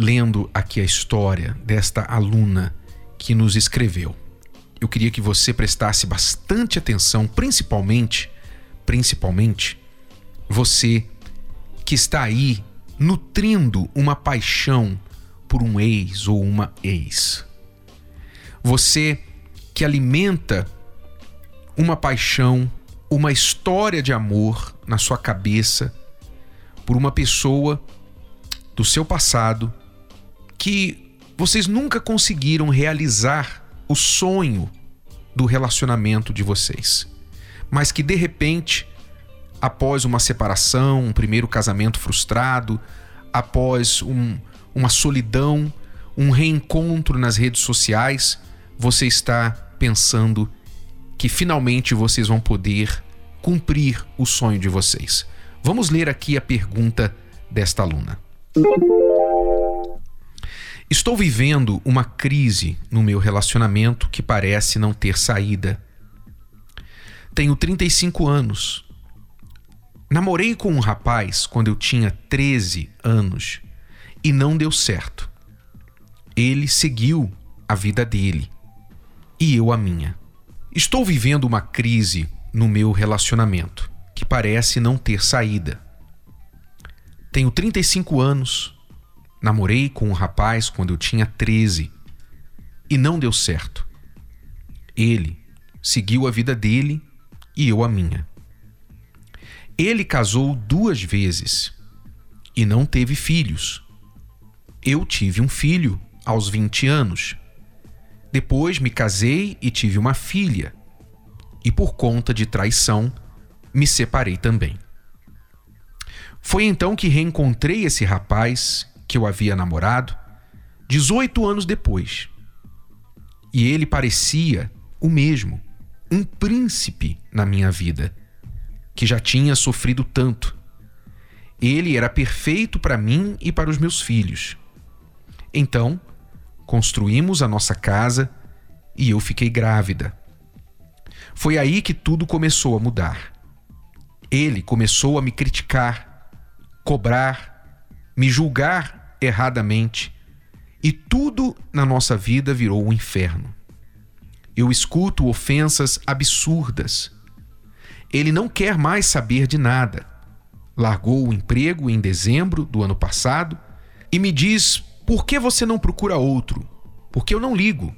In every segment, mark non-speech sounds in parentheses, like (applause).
lendo aqui a história desta aluna que nos escreveu. Eu queria que você prestasse bastante atenção, principalmente, principalmente, você que está aí nutrindo uma paixão por um ex ou uma ex. Você que alimenta uma paixão, uma história de amor na sua cabeça por uma pessoa do seu passado que vocês nunca conseguiram realizar o sonho do relacionamento de vocês, mas que de repente, após uma separação, um primeiro casamento frustrado, após um, uma solidão, um reencontro nas redes sociais, você está pensando que finalmente vocês vão poder cumprir o sonho de vocês. Vamos ler aqui a pergunta desta aluna. Estou vivendo uma crise no meu relacionamento que parece não ter saída. Tenho 35 anos. Namorei com um rapaz quando eu tinha 13 anos e não deu certo. Ele seguiu a vida dele e eu a minha. Estou vivendo uma crise no meu relacionamento que parece não ter saída. Tenho 35 anos Namorei com um rapaz quando eu tinha 13 e não deu certo. Ele seguiu a vida dele e eu a minha. Ele casou duas vezes e não teve filhos. Eu tive um filho aos 20 anos. Depois me casei e tive uma filha. E por conta de traição, me separei também. Foi então que reencontrei esse rapaz que eu havia namorado 18 anos depois. E ele parecia o mesmo, um príncipe na minha vida, que já tinha sofrido tanto. Ele era perfeito para mim e para os meus filhos. Então, construímos a nossa casa e eu fiquei grávida. Foi aí que tudo começou a mudar. Ele começou a me criticar, cobrar, me julgar erradamente e tudo na nossa vida virou um inferno. Eu escuto ofensas absurdas. Ele não quer mais saber de nada. Largou o emprego em dezembro do ano passado e me diz: por que você não procura outro? Porque eu não ligo.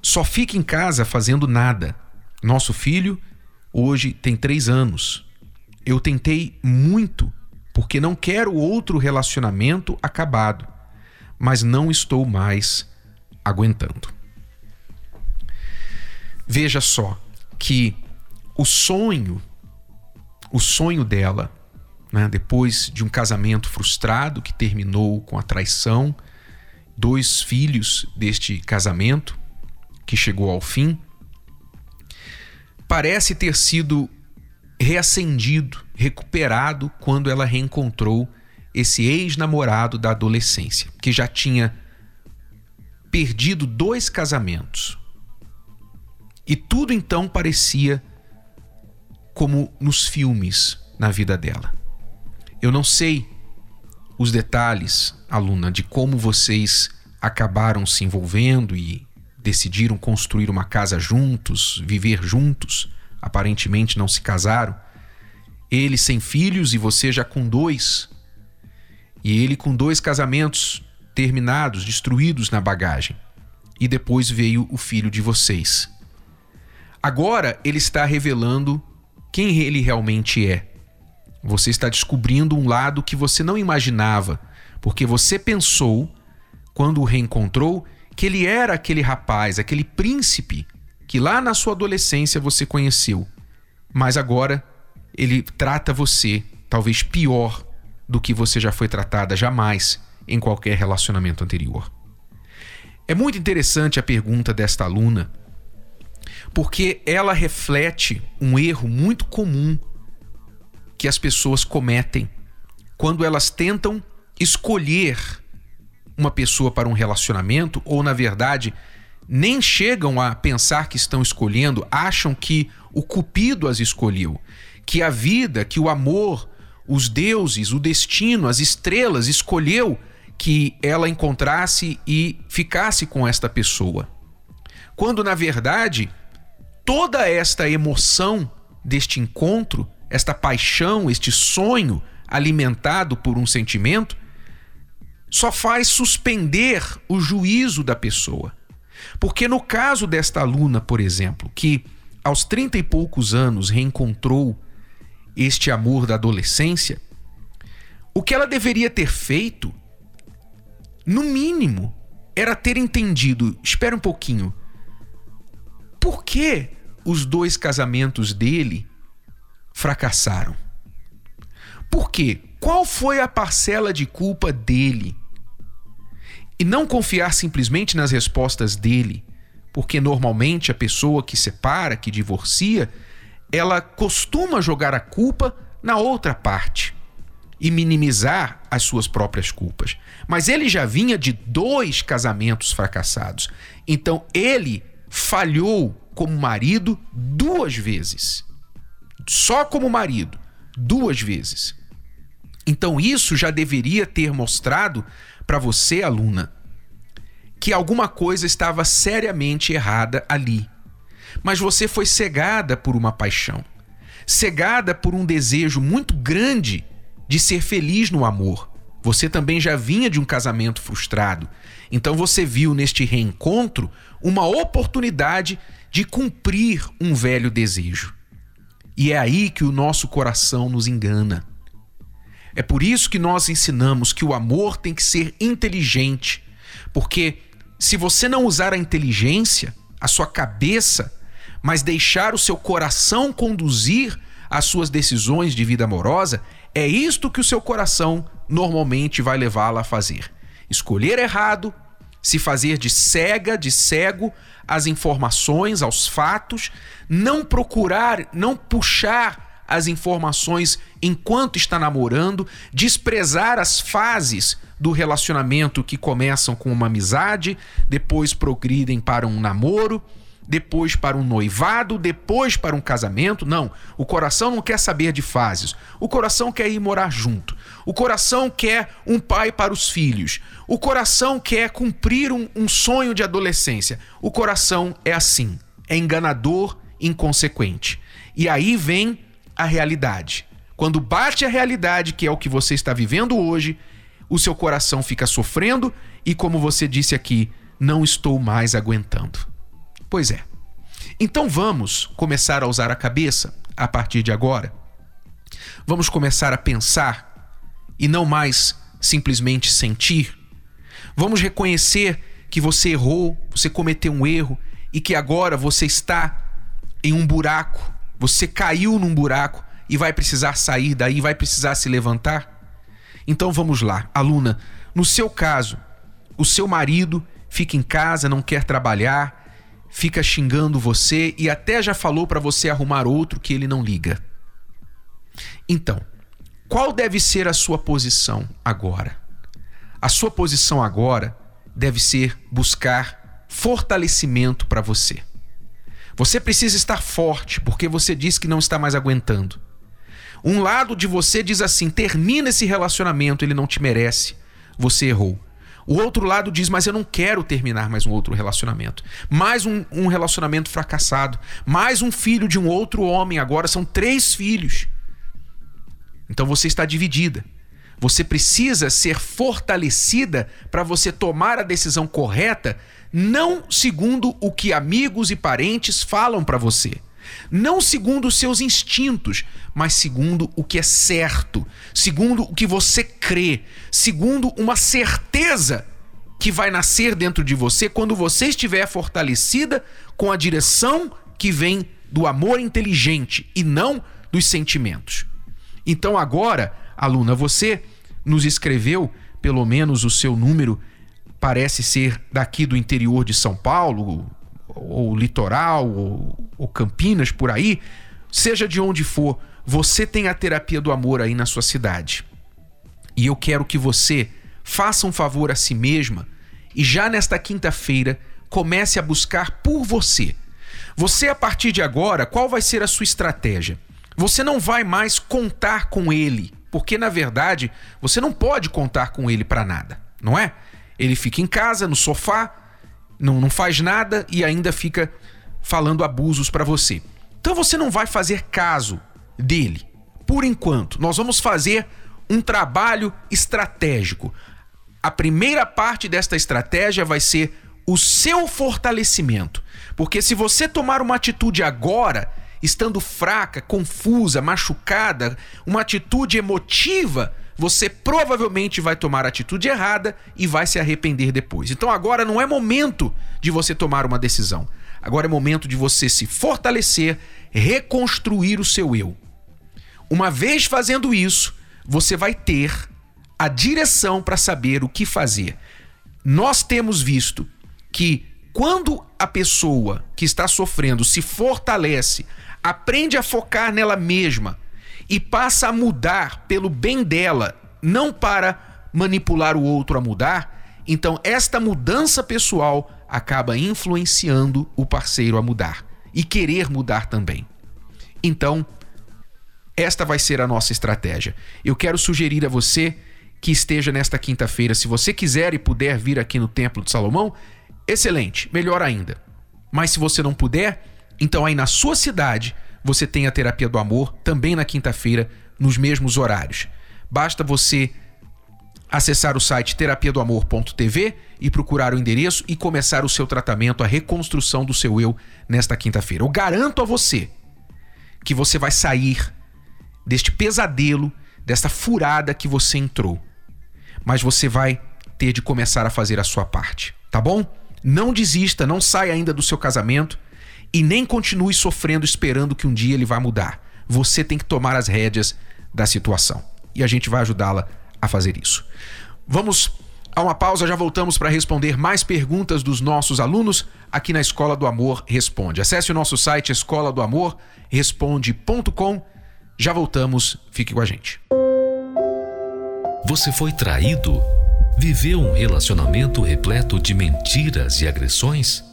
Só fica em casa fazendo nada. Nosso filho hoje tem três anos. Eu tentei muito porque não quero outro relacionamento acabado, mas não estou mais aguentando. Veja só que o sonho, o sonho dela, né, depois de um casamento frustrado que terminou com a traição, dois filhos deste casamento que chegou ao fim, parece ter sido reacendido, recuperado quando ela reencontrou esse ex-namorado da adolescência, que já tinha perdido dois casamentos. E tudo então parecia como nos filmes na vida dela. Eu não sei os detalhes, aluna, de como vocês acabaram se envolvendo e decidiram construir uma casa juntos, viver juntos aparentemente não se casaram, ele sem filhos e você já com dois, e ele com dois casamentos terminados, destruídos na bagagem, e depois veio o filho de vocês. Agora ele está revelando quem ele realmente é. Você está descobrindo um lado que você não imaginava, porque você pensou, quando o reencontrou, que ele era aquele rapaz, aquele príncipe que lá na sua adolescência você conheceu, mas agora ele trata você talvez pior do que você já foi tratada jamais em qualquer relacionamento anterior. É muito interessante a pergunta desta aluna, porque ela reflete um erro muito comum que as pessoas cometem quando elas tentam escolher uma pessoa para um relacionamento, ou na verdade, nem chegam a pensar que estão escolhendo, acham que o Cupido as escolheu, que a vida, que o amor, os deuses, o destino, as estrelas escolheu que ela encontrasse e ficasse com esta pessoa. Quando na verdade, toda esta emoção deste encontro, esta paixão, este sonho alimentado por um sentimento, só faz suspender o juízo da pessoa. Porque no caso desta aluna, por exemplo, que aos trinta e poucos anos reencontrou este amor da adolescência, o que ela deveria ter feito, no mínimo, era ter entendido. Espera um pouquinho. Por que os dois casamentos dele fracassaram? Por quê? Qual foi a parcela de culpa dele? E não confiar simplesmente nas respostas dele, porque normalmente a pessoa que separa, que divorcia, ela costuma jogar a culpa na outra parte e minimizar as suas próprias culpas. Mas ele já vinha de dois casamentos fracassados. Então ele falhou como marido duas vezes. Só como marido, duas vezes. Então isso já deveria ter mostrado para você, aluna, que alguma coisa estava seriamente errada ali. Mas você foi cegada por uma paixão, cegada por um desejo muito grande de ser feliz no amor. Você também já vinha de um casamento frustrado, então você viu neste reencontro uma oportunidade de cumprir um velho desejo. E é aí que o nosso coração nos engana. É por isso que nós ensinamos que o amor tem que ser inteligente, porque se você não usar a inteligência, a sua cabeça, mas deixar o seu coração conduzir as suas decisões de vida amorosa, é isto que o seu coração normalmente vai levá-la a fazer. Escolher errado, se fazer de cega, de cego às informações, aos fatos, não procurar, não puxar as informações enquanto está namorando, desprezar as fases do relacionamento que começam com uma amizade, depois progridem para um namoro, depois para um noivado, depois para um casamento. Não, o coração não quer saber de fases. O coração quer ir morar junto. O coração quer um pai para os filhos. O coração quer cumprir um, um sonho de adolescência. O coração é assim, é enganador, inconsequente. E aí vem a realidade. Quando bate a realidade, que é o que você está vivendo hoje, o seu coração fica sofrendo e, como você disse aqui, não estou mais aguentando. Pois é. Então vamos começar a usar a cabeça a partir de agora. Vamos começar a pensar e não mais simplesmente sentir. Vamos reconhecer que você errou, você cometeu um erro e que agora você está em um buraco você caiu num buraco e vai precisar sair daí, vai precisar se levantar? Então vamos lá, aluna. No seu caso, o seu marido fica em casa, não quer trabalhar, fica xingando você e até já falou para você arrumar outro que ele não liga. Então, qual deve ser a sua posição agora? A sua posição agora deve ser buscar fortalecimento para você. Você precisa estar forte, porque você diz que não está mais aguentando. Um lado de você diz assim: termina esse relacionamento, ele não te merece. Você errou. O outro lado diz: Mas eu não quero terminar mais um outro relacionamento. Mais um, um, relacionamento fracassado. Mais um filho de um outro homem. Agora são três filhos. Então você está dividida. Você precisa ser fortalecida para você tomar a decisão correta não segundo o que amigos e parentes falam para você, não segundo os seus instintos, mas segundo o que é certo, segundo o que você crê, segundo uma certeza que vai nascer dentro de você quando você estiver fortalecida com a direção que vem do amor inteligente e não dos sentimentos. Então agora, aluna, você nos escreveu pelo menos o seu número parece ser daqui do interior de São Paulo, ou litoral, ou, ou Campinas por aí, seja de onde for, você tem a terapia do amor aí na sua cidade. E eu quero que você faça um favor a si mesma e já nesta quinta-feira comece a buscar por você. Você, a partir de agora, qual vai ser a sua estratégia? Você não vai mais contar com ele, porque na verdade você não pode contar com ele para nada, não é? Ele fica em casa, no sofá, não, não faz nada e ainda fica falando abusos para você. Então você não vai fazer caso dele. Por enquanto, nós vamos fazer um trabalho estratégico. A primeira parte desta estratégia vai ser o seu fortalecimento. Porque se você tomar uma atitude agora, estando fraca, confusa, machucada, uma atitude emotiva, você provavelmente vai tomar a atitude errada e vai se arrepender depois. Então agora não é momento de você tomar uma decisão. Agora é momento de você se fortalecer, reconstruir o seu eu. Uma vez fazendo isso, você vai ter a direção para saber o que fazer. Nós temos visto que quando a pessoa que está sofrendo se fortalece, aprende a focar nela mesma e passa a mudar pelo bem dela, não para manipular o outro a mudar, então esta mudança pessoal acaba influenciando o parceiro a mudar e querer mudar também. Então, esta vai ser a nossa estratégia. Eu quero sugerir a você que esteja nesta quinta-feira, se você quiser e puder vir aqui no Templo de Salomão, excelente, melhor ainda. Mas se você não puder, então aí na sua cidade você tem a terapia do amor também na quinta-feira, nos mesmos horários. Basta você acessar o site terapia e procurar o endereço e começar o seu tratamento, a reconstrução do seu eu nesta quinta-feira. Eu garanto a você que você vai sair deste pesadelo, desta furada que você entrou. Mas você vai ter de começar a fazer a sua parte, tá bom? Não desista, não saia ainda do seu casamento e nem continue sofrendo esperando que um dia ele vá mudar. Você tem que tomar as rédeas da situação. E a gente vai ajudá-la a fazer isso. Vamos a uma pausa, já voltamos para responder mais perguntas dos nossos alunos aqui na Escola do Amor Responde. Acesse o nosso site escola do amor responde.com. Já voltamos, fique com a gente. Você foi traído? Viveu um relacionamento repleto de mentiras e agressões?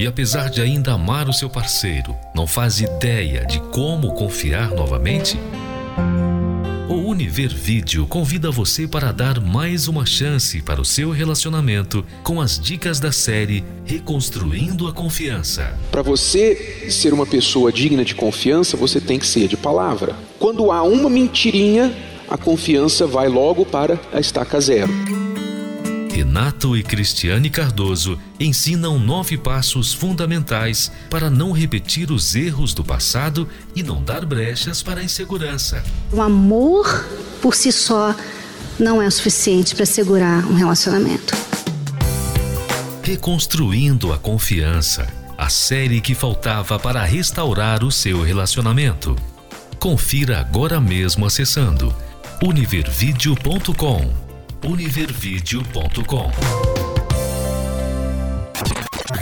E apesar de ainda amar o seu parceiro, não faz ideia de como confiar novamente? O Univer Vídeo convida você para dar mais uma chance para o seu relacionamento com as dicas da série Reconstruindo a Confiança. Para você ser uma pessoa digna de confiança, você tem que ser de palavra. Quando há uma mentirinha, a confiança vai logo para a estaca zero. Renato e Cristiane Cardoso ensinam nove passos fundamentais para não repetir os erros do passado e não dar brechas para a insegurança. O amor por si só não é o suficiente para segurar um relacionamento. Reconstruindo a confiança a série que faltava para restaurar o seu relacionamento. Confira agora mesmo acessando univervideo.com univervideo.com.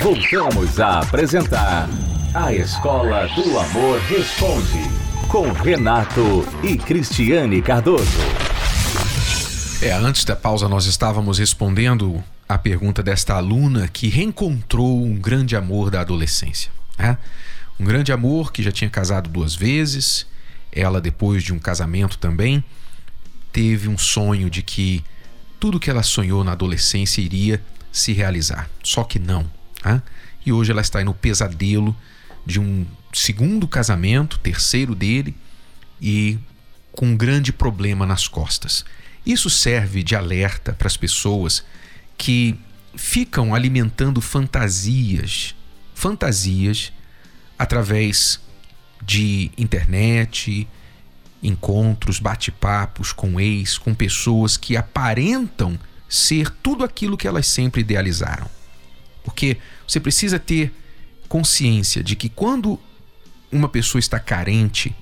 Voltamos a apresentar A Escola do Amor Responde com Renato e Cristiane Cardoso. É, antes da pausa nós estávamos respondendo a pergunta desta aluna que reencontrou um grande amor da adolescência. Né? Um grande amor que já tinha casado duas vezes, ela depois de um casamento também teve um sonho de que tudo que ela sonhou na adolescência iria se realizar. Só que não. Né? E hoje ela está no pesadelo de um segundo casamento, terceiro dele, e com um grande problema nas costas. Isso serve de alerta para as pessoas que ficam alimentando fantasias, fantasias através de internet, encontros, bate-papos com ex, com pessoas que aparentam ser tudo aquilo que elas sempre idealizaram. Porque você precisa ter consciência de que quando uma pessoa está carente,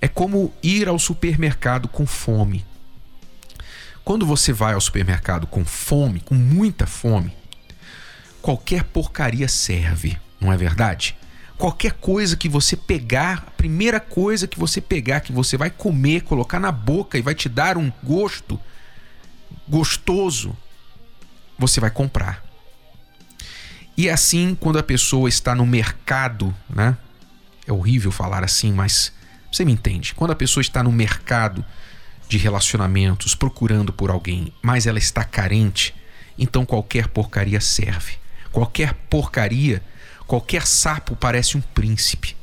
é como ir ao supermercado com fome. Quando você vai ao supermercado com fome, com muita fome, qualquer porcaria serve, não é verdade? Qualquer coisa que você pegar, a primeira coisa que você pegar, que você vai comer, colocar na boca e vai te dar um gosto gostoso, você vai comprar. E é assim, quando a pessoa está no mercado, né? É horrível falar assim, mas você me entende. Quando a pessoa está no mercado de relacionamentos procurando por alguém, mas ela está carente, então qualquer porcaria serve. Qualquer porcaria, qualquer sapo parece um príncipe.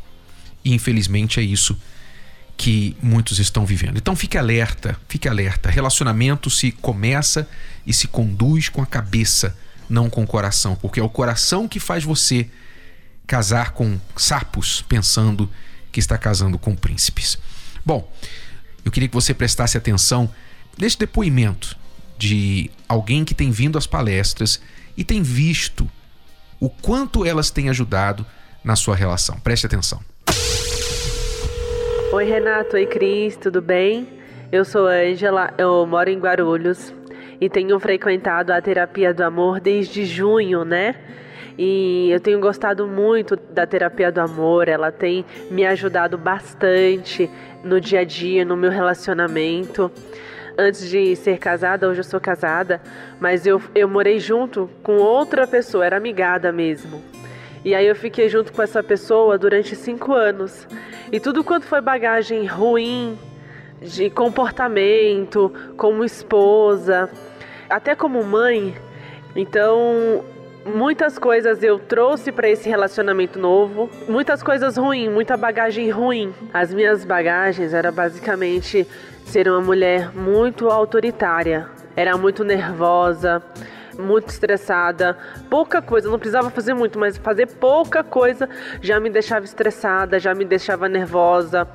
E infelizmente é isso que muitos estão vivendo. Então fique alerta, fique alerta. Relacionamento se começa e se conduz com a cabeça, não com o coração, porque é o coração que faz você casar com sapos pensando que está casando com príncipes. Bom, eu queria que você prestasse atenção neste depoimento de alguém que tem vindo às palestras e tem visto o quanto elas têm ajudado na sua relação. Preste atenção. Oi, Renato. Oi, Cris. Tudo bem? Eu sou Ângela, eu moro em Guarulhos e tenho frequentado a terapia do amor desde junho, né? E eu tenho gostado muito da terapia do amor, ela tem me ajudado bastante no dia a dia, no meu relacionamento. Antes de ser casada, hoje eu sou casada, mas eu, eu morei junto com outra pessoa, era amigada mesmo. E aí eu fiquei junto com essa pessoa durante cinco anos. E tudo quanto foi bagagem ruim, de comportamento, como esposa, até como mãe. Então muitas coisas eu trouxe para esse relacionamento novo, muitas coisas ruins, muita bagagem ruim. As minhas bagagens era basicamente ser uma mulher muito autoritária, era muito nervosa, muito estressada, pouca coisa, não precisava fazer muito, mas fazer pouca coisa já me deixava estressada, já me deixava nervosa.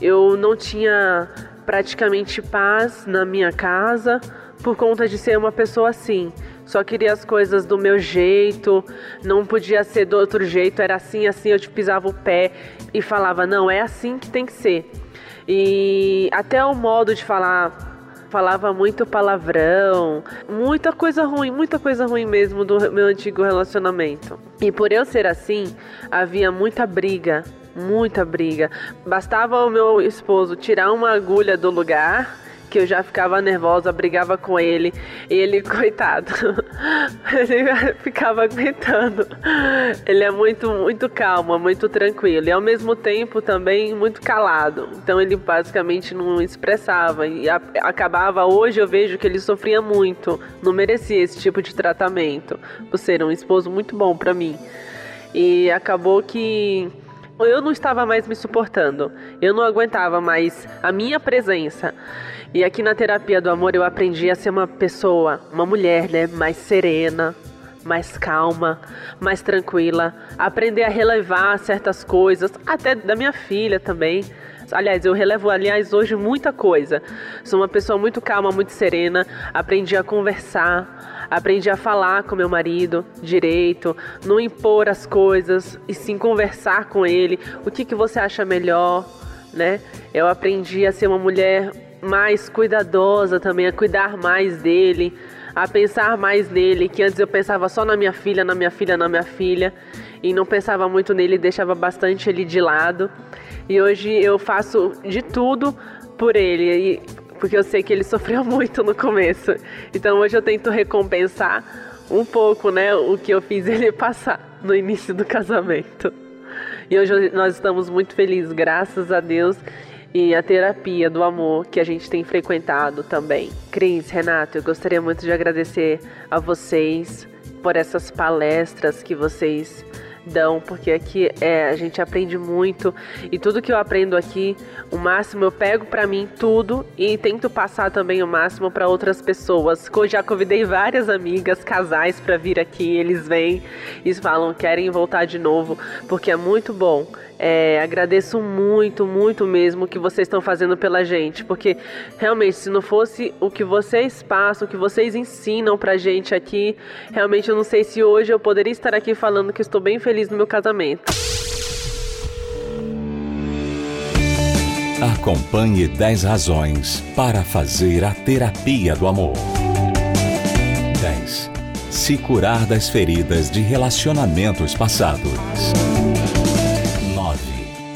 Eu não tinha praticamente paz na minha casa por conta de ser uma pessoa assim só queria as coisas do meu jeito, não podia ser do outro jeito, era assim, assim, eu te pisava o pé e falava, não, é assim que tem que ser. E até o modo de falar falava muito palavrão, muita coisa ruim, muita coisa ruim mesmo do meu antigo relacionamento. E por eu ser assim, havia muita briga, muita briga. Bastava o meu esposo tirar uma agulha do lugar que eu já ficava nervosa, brigava com ele. E ele, (laughs) coitado, ele ficava aguentando. Ele é muito, muito calmo, muito tranquilo. E ao mesmo tempo também muito calado. Então ele basicamente não expressava. E a, acabava, hoje eu vejo que ele sofria muito. Não merecia esse tipo de tratamento. Por ser um esposo muito bom para mim. E acabou que eu não estava mais me suportando. Eu não aguentava mais a minha presença. E aqui na terapia do amor eu aprendi a ser uma pessoa, uma mulher, né, mais serena, mais calma, mais tranquila, aprender a relevar certas coisas, até da minha filha também. Aliás, eu relevo, aliás, hoje muita coisa. Sou uma pessoa muito calma, muito serena, aprendi a conversar, aprendi a falar com meu marido direito, não impor as coisas e sim conversar com ele. O que, que você acha melhor, né? Eu aprendi a ser uma mulher mais cuidadosa também, a cuidar mais dele, a pensar mais nele, que antes eu pensava só na minha filha, na minha filha, na minha filha, e não pensava muito nele, deixava bastante ele de lado. E hoje eu faço de tudo por ele, porque eu sei que ele (laughs) sofreu muito no começo. Então hoje eu tento recompensar um pouco, né, o que eu fiz ele (laughs) passar no início do casamento. E hoje nós estamos muito felizes, graças a Deus e a terapia do amor que a gente tem frequentado também. Cris, Renato, eu gostaria muito de agradecer a vocês por essas palestras que vocês dão, porque aqui é, a gente aprende muito e tudo que eu aprendo aqui, o máximo eu pego para mim tudo e tento passar também o máximo para outras pessoas. Eu já convidei várias amigas, casais para vir aqui, eles vêm e falam querem voltar de novo, porque é muito bom. É, agradeço muito, muito mesmo o que vocês estão fazendo pela gente, porque realmente, se não fosse o que vocês passam, o que vocês ensinam pra gente aqui, realmente eu não sei se hoje eu poderia estar aqui falando que estou bem feliz no meu casamento. Acompanhe 10 razões para fazer a terapia do amor. 10. Se curar das feridas de relacionamentos passados.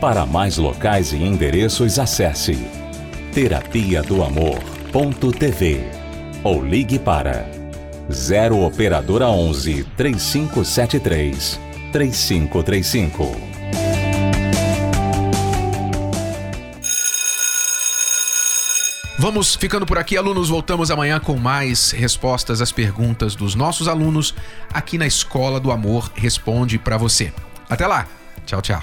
Para mais locais e endereços, acesse terapia do amor.tv ou ligue para 0 operadora 11 3573 3535. Vamos ficando por aqui, alunos. Voltamos amanhã com mais respostas às perguntas dos nossos alunos aqui na Escola do Amor Responde para você. Até lá. Tchau, tchau.